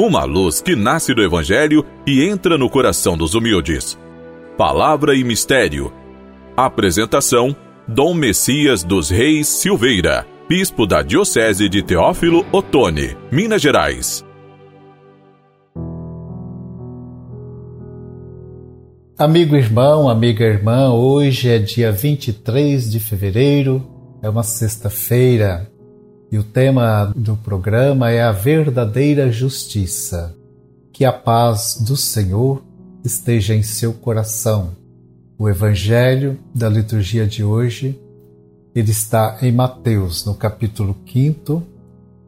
uma luz que nasce do Evangelho e entra no coração dos humildes. Palavra e Mistério. Apresentação: Dom Messias dos Reis Silveira, Bispo da Diocese de Teófilo Otoni, Minas Gerais. Amigo irmão, amiga irmã, hoje é dia 23 de fevereiro, é uma sexta-feira. E o tema do programa é a verdadeira justiça. Que a paz do Senhor esteja em seu coração. O evangelho da liturgia de hoje, ele está em Mateus, no capítulo 5,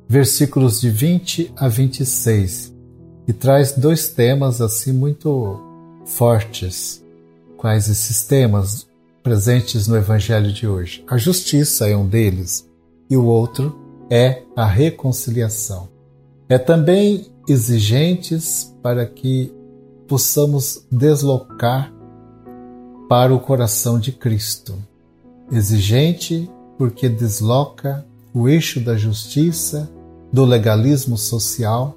versículos de 20 a 26, e traz dois temas assim muito fortes. Quais esses temas presentes no evangelho de hoje? A justiça é um deles e o outro é a reconciliação. É também exigentes para que possamos deslocar para o coração de Cristo. Exigente porque desloca o eixo da justiça, do legalismo social,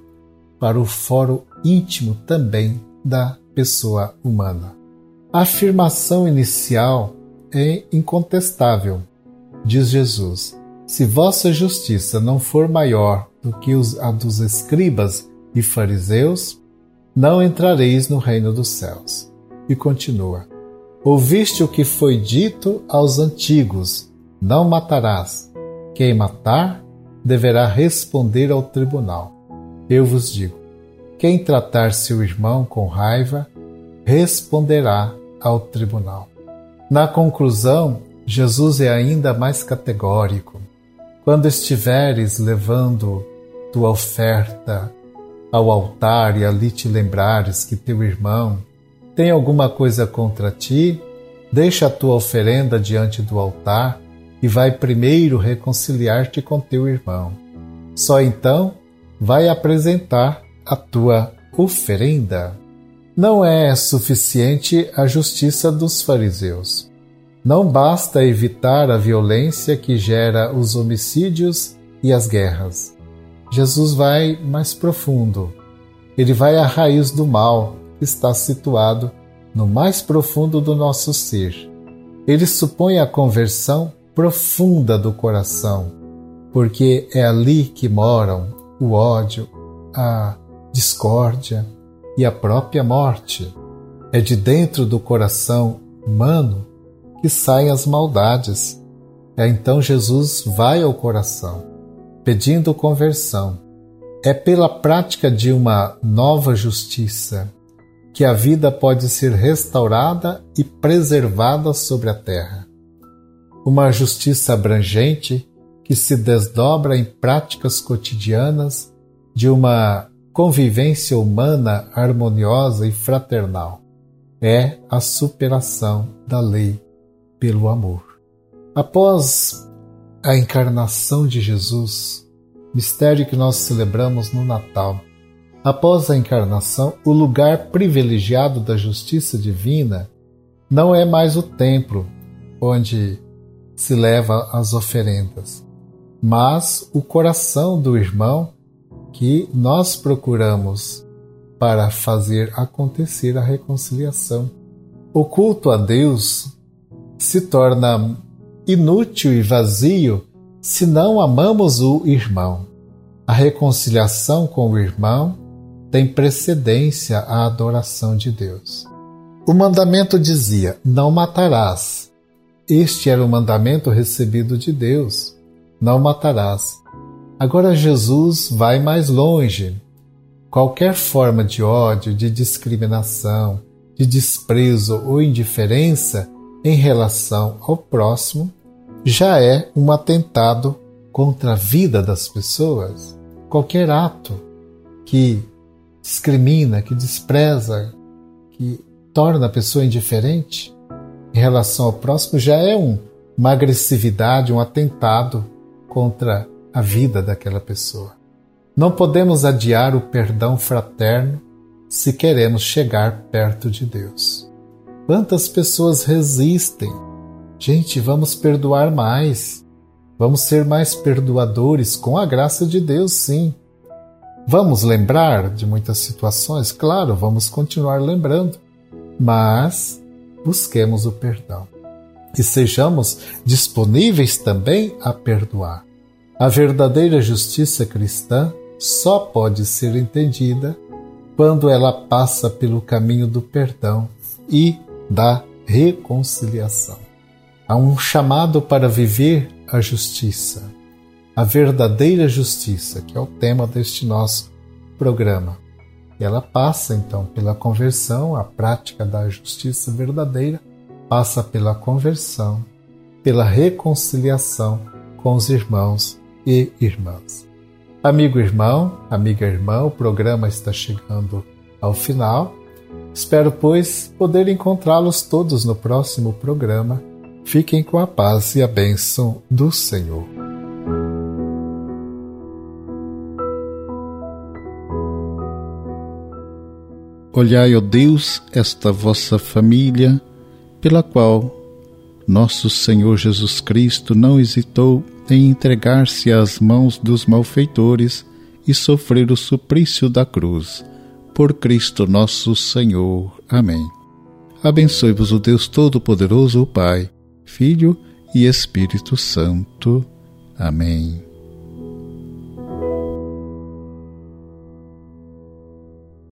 para o fórum íntimo também da pessoa humana. A afirmação inicial é incontestável, diz Jesus. Se vossa justiça não for maior do que a dos escribas e fariseus, não entrareis no reino dos céus. E continua: Ouviste o que foi dito aos antigos: Não matarás. Quem matar deverá responder ao tribunal. Eu vos digo: quem tratar seu irmão com raiva responderá ao tribunal. Na conclusão, Jesus é ainda mais categórico. Quando estiveres levando tua oferta ao altar e ali te lembrares que teu irmão tem alguma coisa contra ti, deixa a tua oferenda diante do altar e vai primeiro reconciliar-te com teu irmão. Só então vai apresentar a tua oferenda. Não é suficiente a justiça dos fariseus. Não basta evitar a violência que gera os homicídios e as guerras. Jesus vai mais profundo. Ele vai à raiz do mal, que está situado no mais profundo do nosso ser. Ele supõe a conversão profunda do coração, porque é ali que moram o ódio, a discórdia e a própria morte. É de dentro do coração humano que saem as maldades. É então Jesus vai ao coração, pedindo conversão. É pela prática de uma nova justiça que a vida pode ser restaurada e preservada sobre a terra. Uma justiça abrangente que se desdobra em práticas cotidianas de uma convivência humana harmoniosa e fraternal. É a superação da lei pelo amor. Após a encarnação de Jesus, mistério que nós celebramos no Natal, após a encarnação, o lugar privilegiado da justiça divina não é mais o templo onde se leva as oferendas, mas o coração do irmão que nós procuramos para fazer acontecer a reconciliação. O culto a Deus se torna inútil e vazio se não amamos o irmão. A reconciliação com o irmão tem precedência à adoração de Deus. O mandamento dizia: Não matarás. Este era o mandamento recebido de Deus: Não matarás. Agora Jesus vai mais longe. Qualquer forma de ódio, de discriminação, de desprezo ou indiferença em relação ao próximo já é um atentado contra a vida das pessoas. Qualquer ato que discrimina, que despreza, que torna a pessoa indiferente em relação ao próximo já é um, uma agressividade, um atentado contra a vida daquela pessoa. Não podemos adiar o perdão fraterno se queremos chegar perto de Deus. Quantas pessoas resistem? Gente, vamos perdoar mais. Vamos ser mais perdoadores com a graça de Deus, sim. Vamos lembrar de muitas situações? Claro, vamos continuar lembrando, mas busquemos o perdão e sejamos disponíveis também a perdoar. A verdadeira justiça cristã só pode ser entendida quando ela passa pelo caminho do perdão e da reconciliação. Há um chamado para viver a justiça, a verdadeira justiça, que é o tema deste nosso programa. E ela passa então pela conversão, a prática da justiça verdadeira passa pela conversão, pela reconciliação com os irmãos e irmãs. Amigo irmão, amiga irmã, o programa está chegando ao final. Espero, pois, poder encontrá-los todos no próximo programa. Fiquem com a paz e a bênção do Senhor. Olhai, ó Deus, esta vossa família, pela qual nosso Senhor Jesus Cristo não hesitou em entregar-se às mãos dos malfeitores e sofrer o suplício da cruz. Por Cristo nosso Senhor. Amém. Abençoe-vos o Deus Todo-Poderoso, o Pai, Filho e Espírito Santo. Amém.